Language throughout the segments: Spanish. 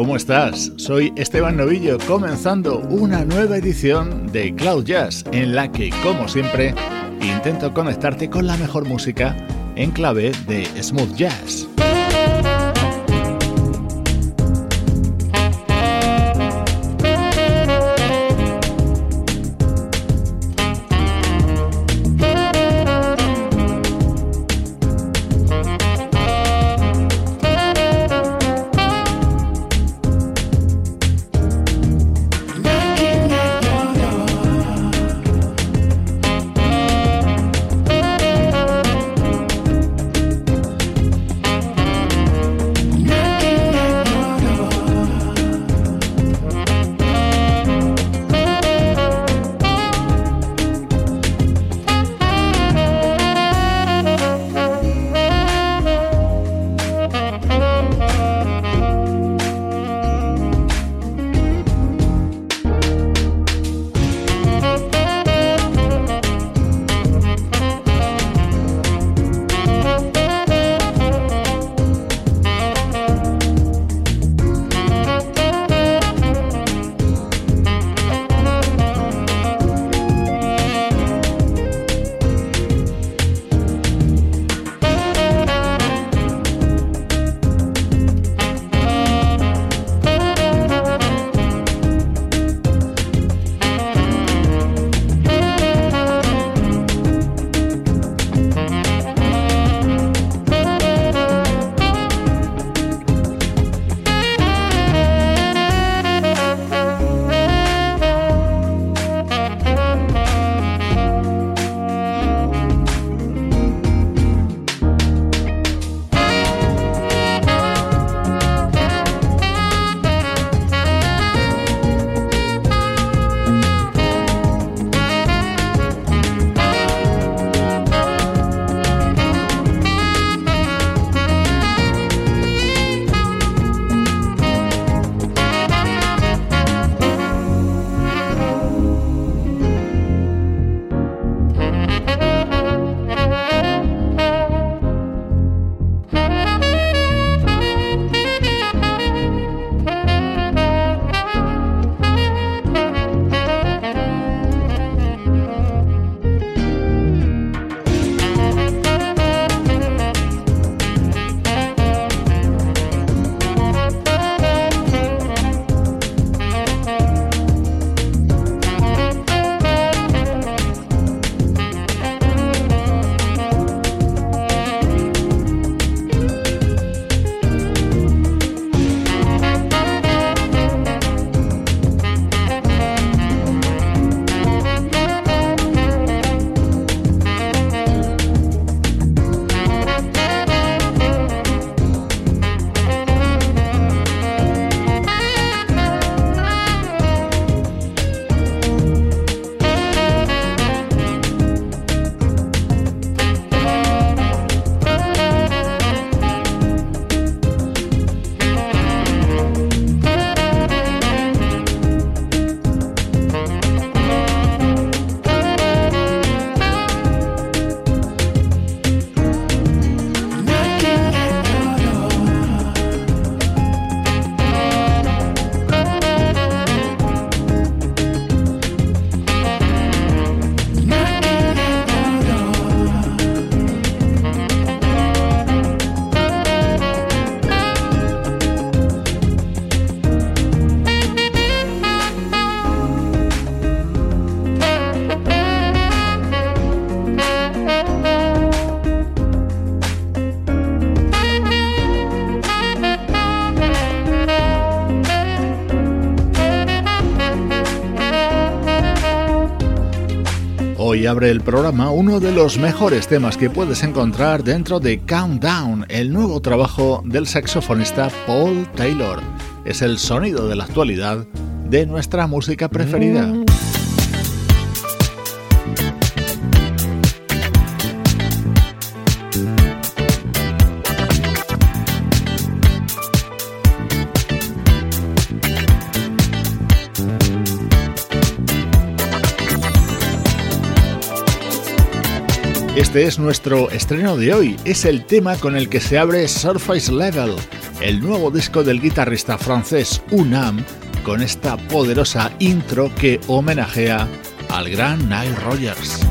¿Cómo estás? Soy Esteban Novillo, comenzando una nueva edición de Cloud Jazz, en la que, como siempre, intento conectarte con la mejor música en clave de smooth jazz. Abre el programa uno de los mejores temas que puedes encontrar dentro de Countdown, el nuevo trabajo del saxofonista Paul Taylor. Es el sonido de la actualidad de nuestra música preferida. Este es nuestro estreno de hoy, es el tema con el que se abre Surface Level, el nuevo disco del guitarrista francés Unam, con esta poderosa intro que homenajea al gran Nile Rogers.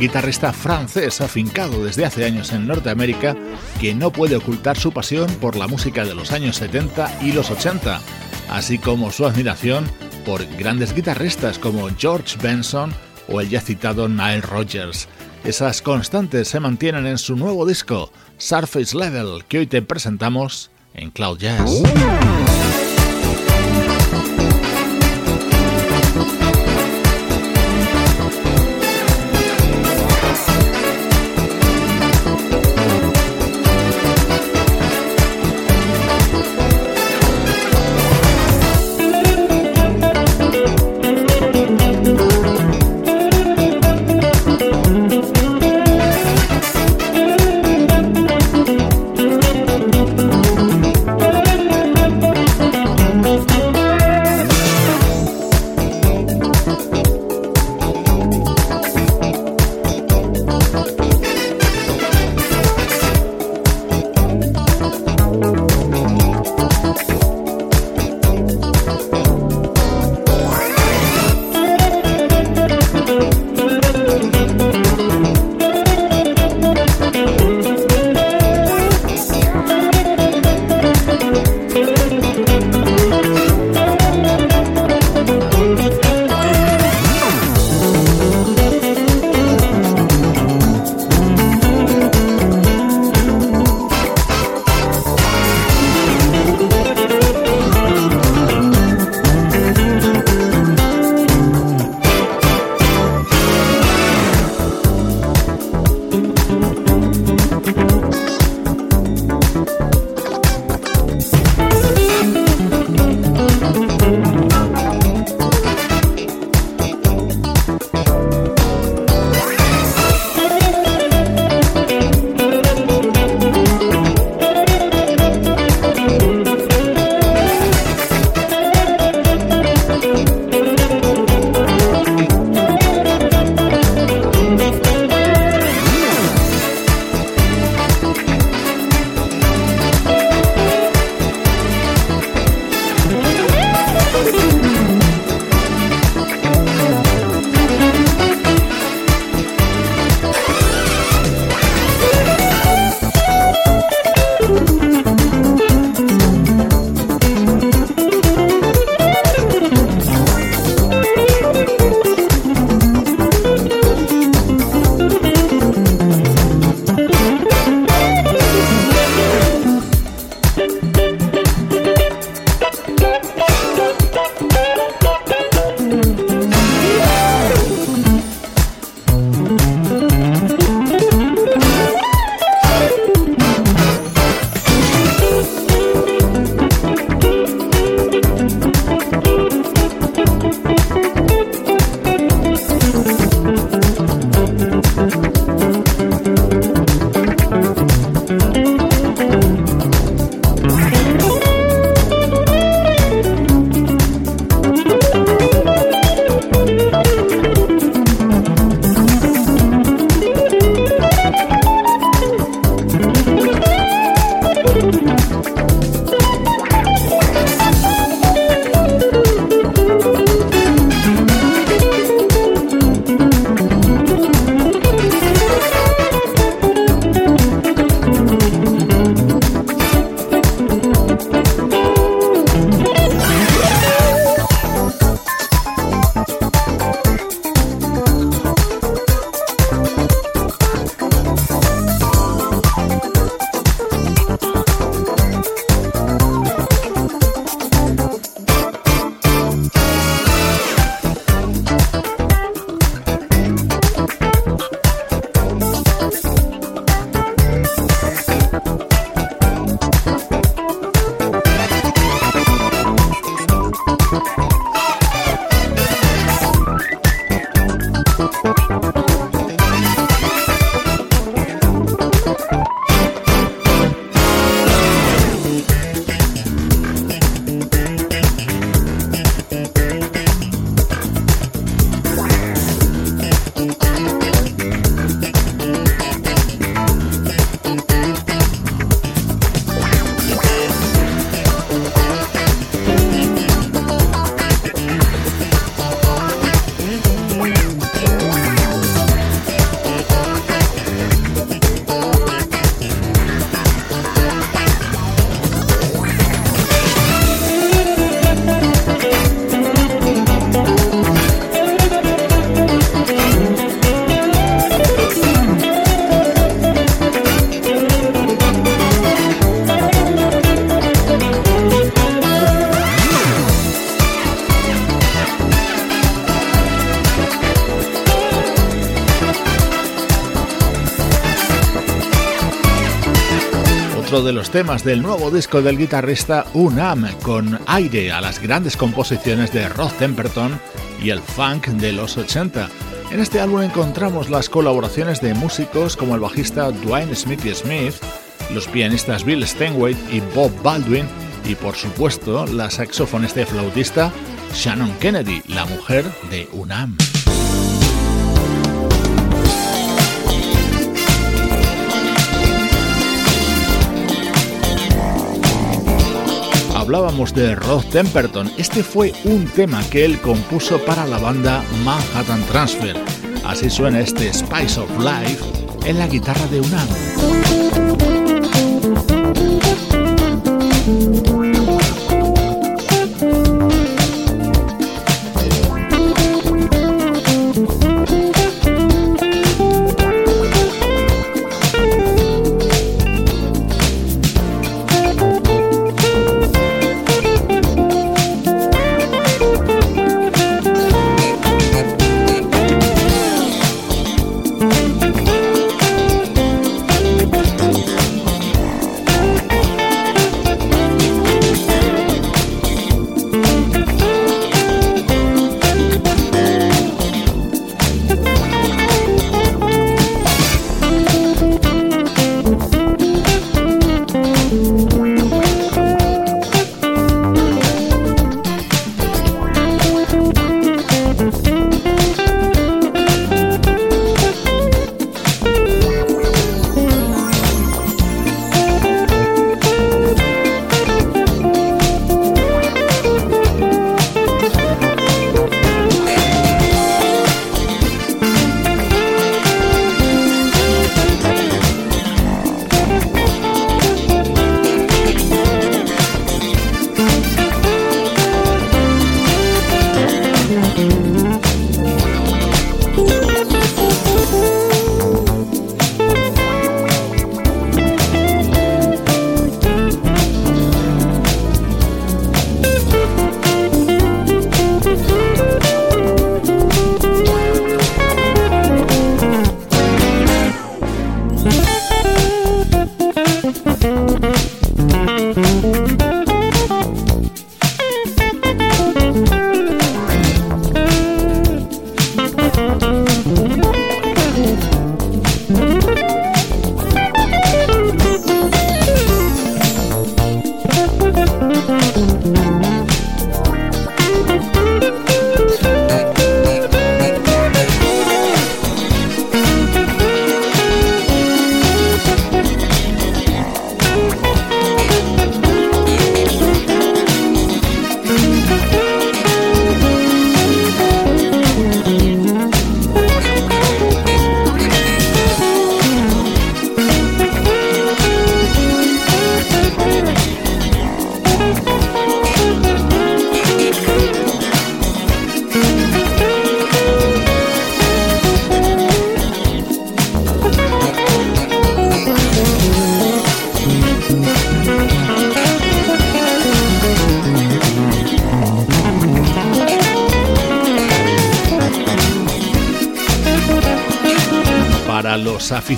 Guitarrista francés afincado desde hace años en Norteamérica que no puede ocultar su pasión por la música de los años 70 y los 80, así como su admiración por grandes guitarristas como George Benson o el ya citado Nile Rodgers. Esas constantes se mantienen en su nuevo disco, Surface Level, que hoy te presentamos en Cloud Jazz. Temas del nuevo disco del guitarrista Unam, con aire a las grandes composiciones de Rod Temperton y el funk de los 80. En este álbum encontramos las colaboraciones de músicos como el bajista Dwayne Smithy Smith, los pianistas Bill Steinway y Bob Baldwin, y por supuesto la saxofonista y flautista Shannon Kennedy, la mujer de Unam. Hablábamos de Rod Temperton, este fue un tema que él compuso para la banda Manhattan Transfer. Así suena este Spice of Life en la guitarra de Unam.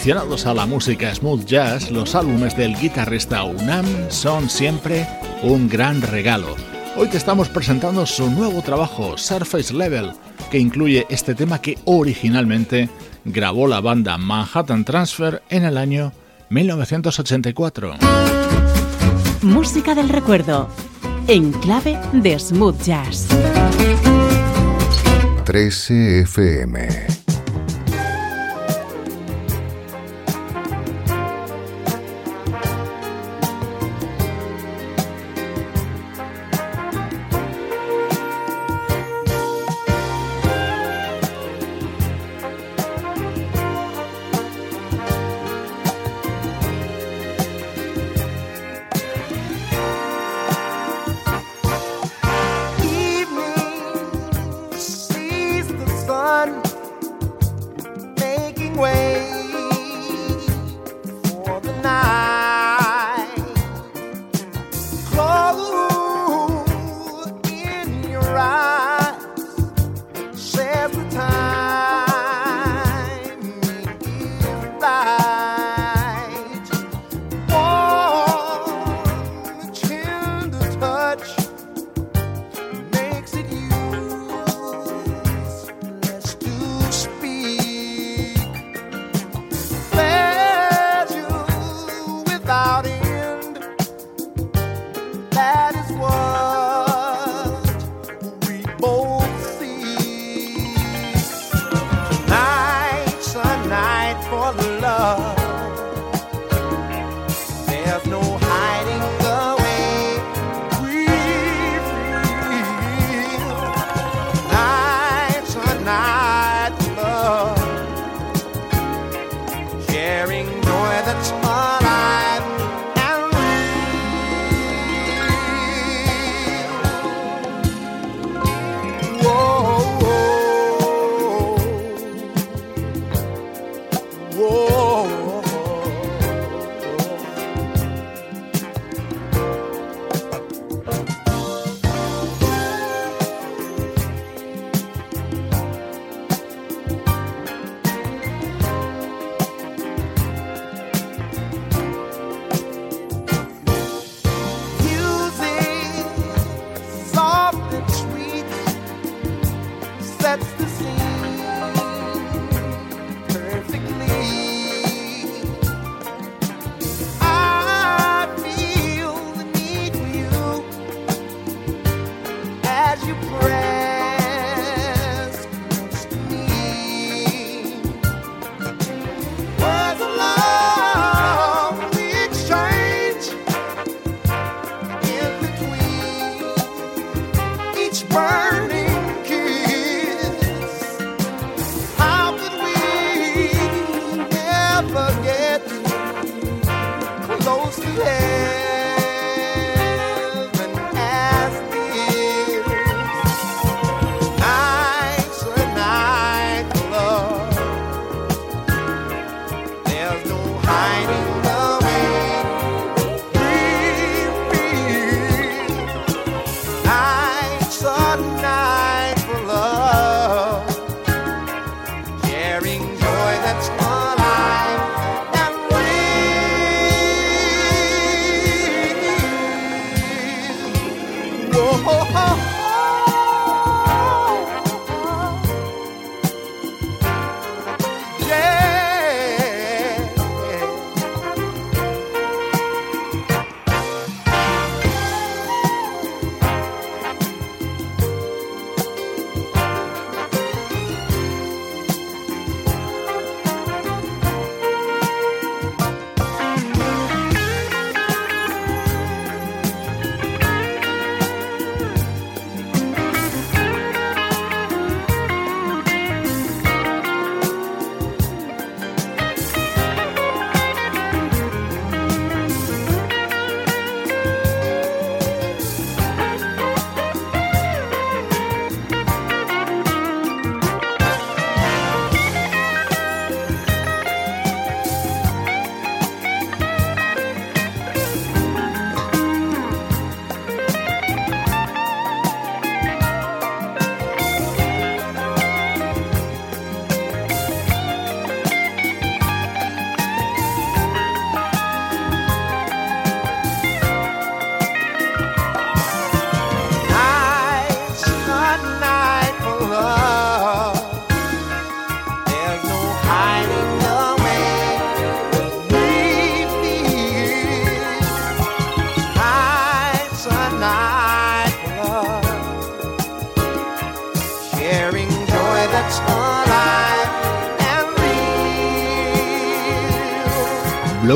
Aficionados a la música smooth jazz, los álbumes del guitarrista Unam son siempre un gran regalo. Hoy te estamos presentando su nuevo trabajo, Surface Level, que incluye este tema que originalmente grabó la banda Manhattan Transfer en el año 1984. Música del recuerdo, en clave de smooth jazz. 13 FM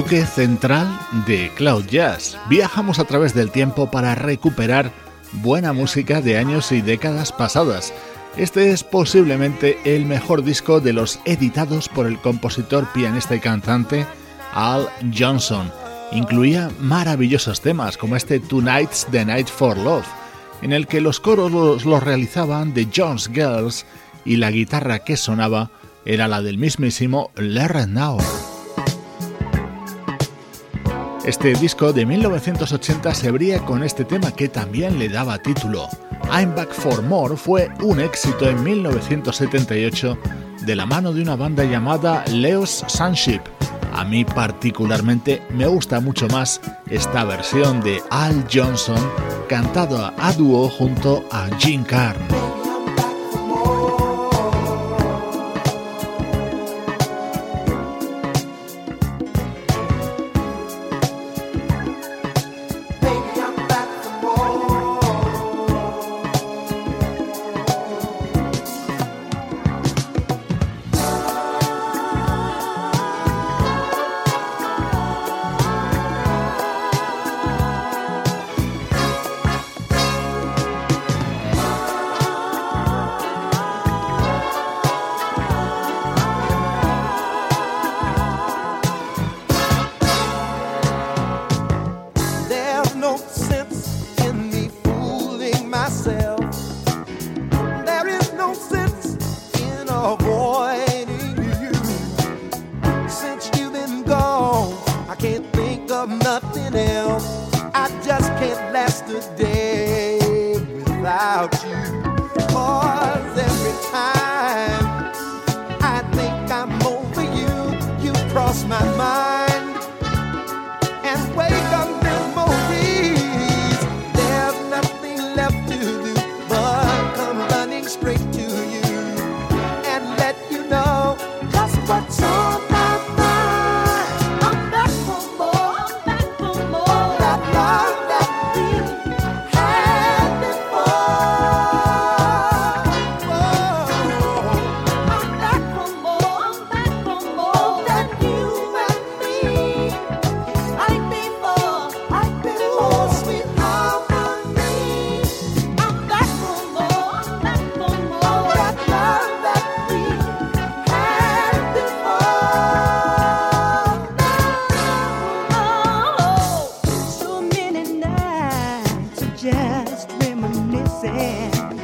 central de Cloud Jazz. Viajamos a través del tiempo para recuperar buena música de años y décadas pasadas. Este es posiblemente el mejor disco de los editados por el compositor, pianista y cantante Al Johnson. Incluía maravillosos temas como este Tonight's the Night for Love, en el que los coros los, realizaban The Jones Girls y la guitarra que sonaba era la del mismísimo Larry Nauer. Este disco de 1980 se abría con este tema que también le daba título. I'm Back for More fue un éxito en 1978 de la mano de una banda llamada Leo's Sunship. A mí particularmente me gusta mucho más esta versión de Al Johnson cantado a dúo junto a Jim Carn. just reminiscing.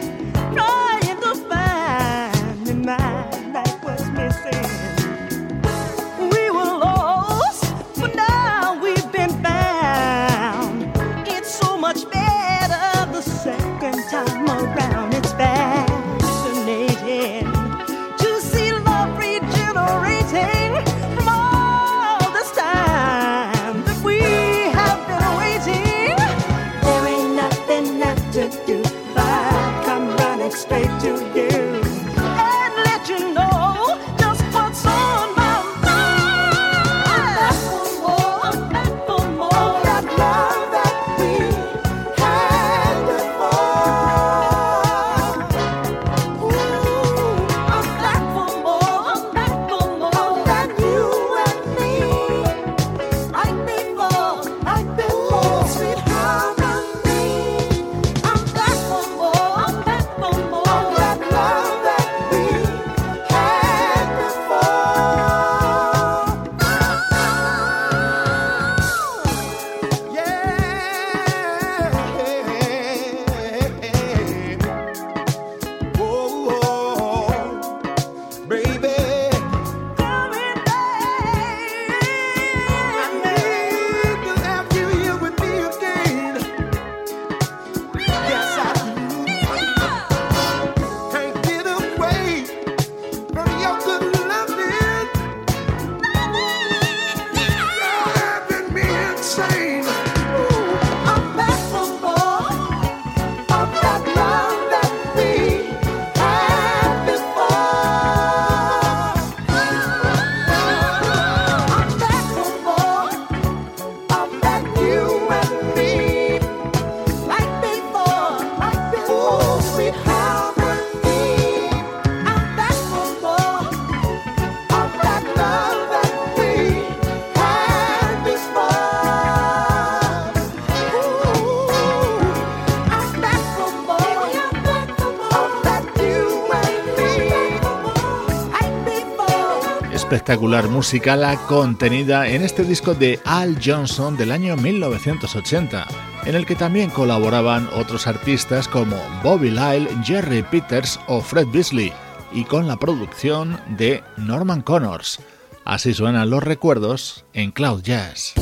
Espectacular musical contenida en este disco de Al Johnson del año 1980, en el que también colaboraban otros artistas como Bobby Lyle, Jerry Peters o Fred Beasley, y con la producción de Norman Connors. Así suenan los recuerdos en Cloud Jazz.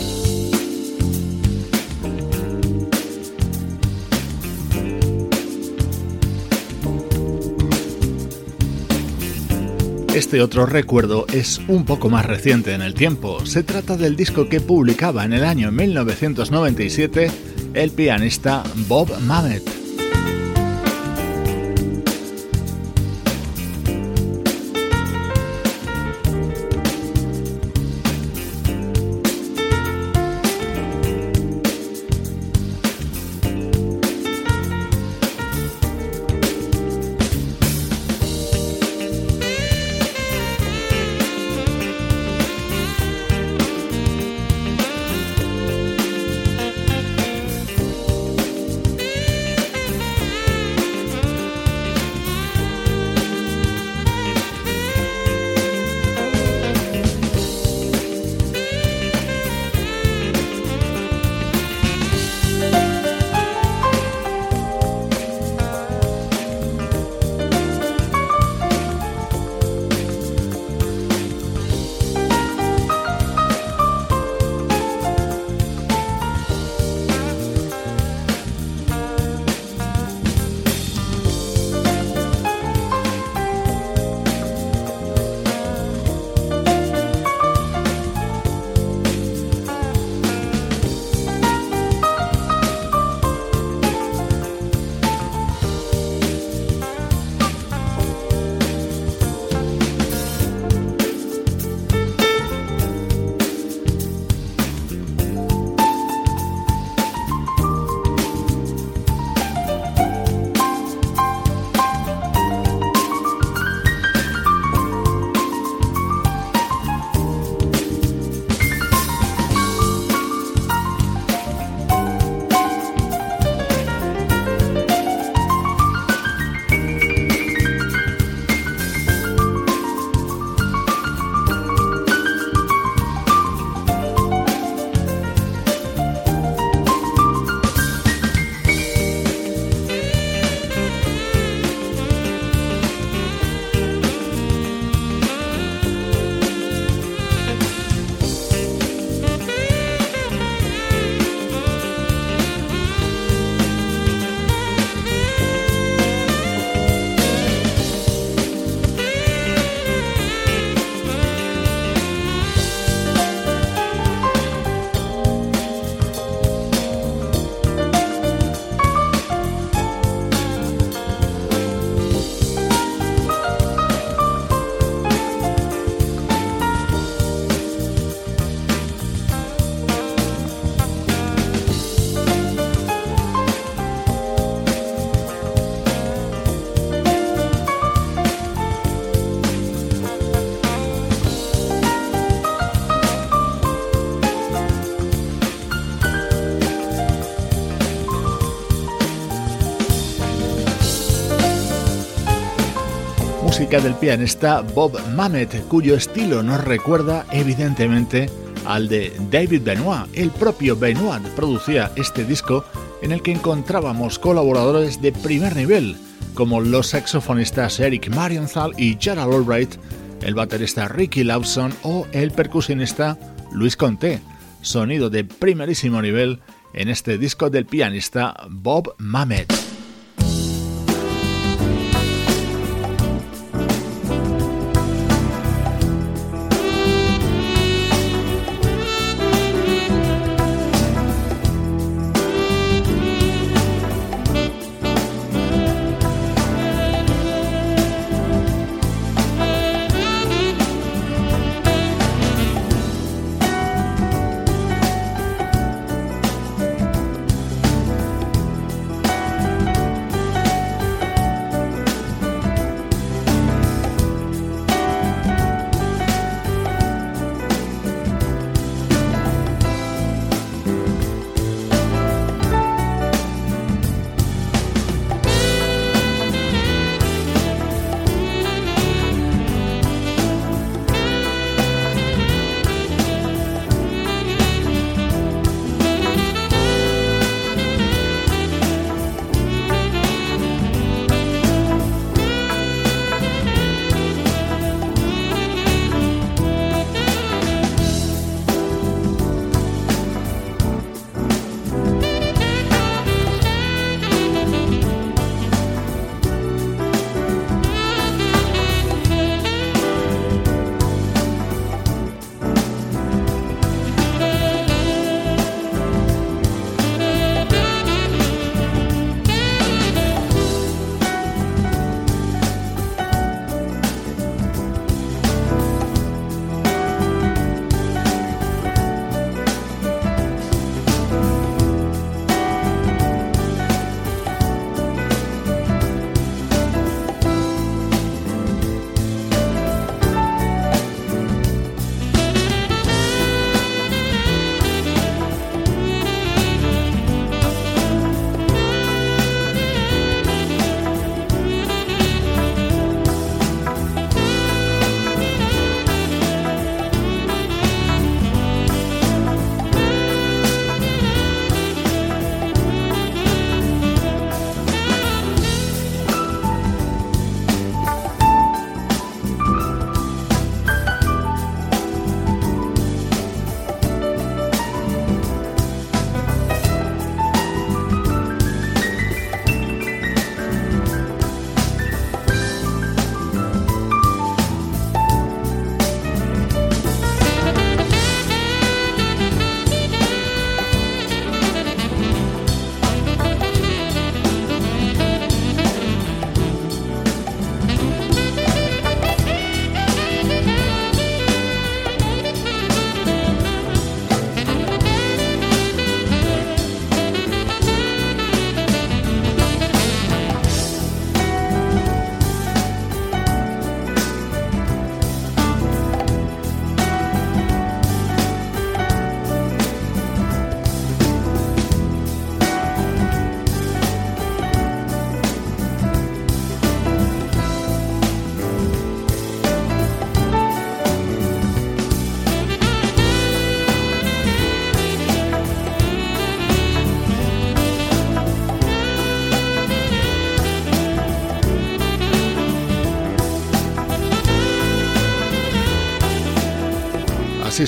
Este otro recuerdo es un poco más reciente en el tiempo. Se trata del disco que publicaba en el año 1997 el pianista Bob Mamet. Del pianista Bob Mamet, cuyo estilo nos recuerda evidentemente al de David Benoit. El propio Benoit producía este disco en el que encontrábamos colaboradores de primer nivel, como los saxofonistas Eric Marienthal y Gerald Albright, el baterista Ricky Lawson o el percusionista Luis Conté. Sonido de primerísimo nivel en este disco del pianista Bob Mamet.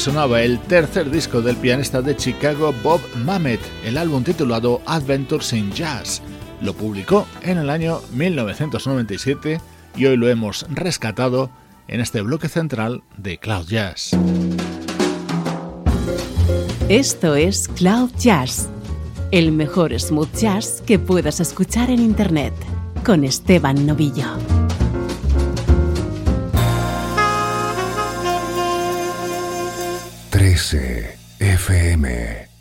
Sonaba el tercer disco del pianista de Chicago Bob Mamet, el álbum titulado Adventures in Jazz. Lo publicó en el año 1997 y hoy lo hemos rescatado en este bloque central de Cloud Jazz. Esto es Cloud Jazz, el mejor smooth jazz que puedas escuchar en Internet, con Esteban Novillo. 13 FM.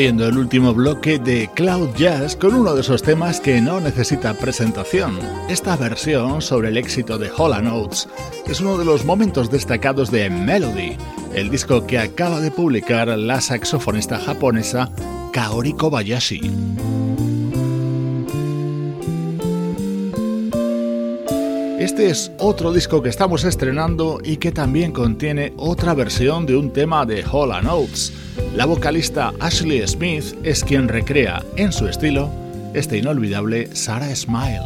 El último bloque de Cloud Jazz con uno de esos temas que no necesita presentación. Esta versión sobre el éxito de Hall Notes es uno de los momentos destacados de Melody, el disco que acaba de publicar la saxofonista japonesa Kaori Kobayashi. Este es otro disco que estamos estrenando y que también contiene otra versión de un tema de Hall Notes. La vocalista Ashley Smith es quien recrea en su estilo este inolvidable Sarah Smile.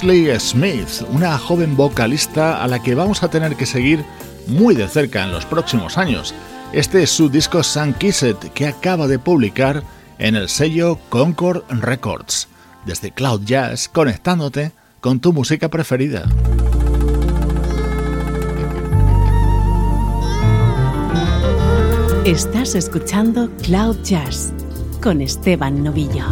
Ashley Smith, una joven vocalista a la que vamos a tener que seguir muy de cerca en los próximos años. Este es su disco Sun Kissed que acaba de publicar en el sello Concord Records. Desde Cloud Jazz, conectándote con tu música preferida. Estás escuchando Cloud Jazz con Esteban Novillo.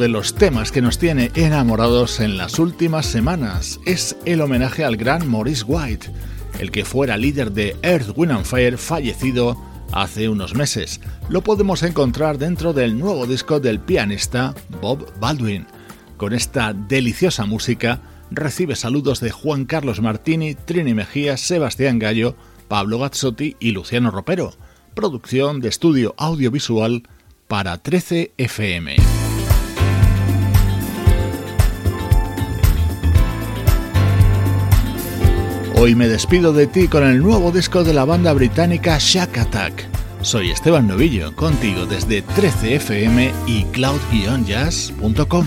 De los temas que nos tiene enamorados en las últimas semanas. Es el homenaje al gran Maurice White, el que fuera líder de Earth, Wind and Fire, fallecido hace unos meses. Lo podemos encontrar dentro del nuevo disco del pianista Bob Baldwin. Con esta deliciosa música recibe saludos de Juan Carlos Martini, Trini Mejía, Sebastián Gallo, Pablo Gazzotti y Luciano Ropero. Producción de estudio audiovisual para 13 FM. Hoy me despido de ti con el nuevo disco de la banda británica Shack Attack. Soy Esteban Novillo, contigo desde 13fm y cloud-jazz.com.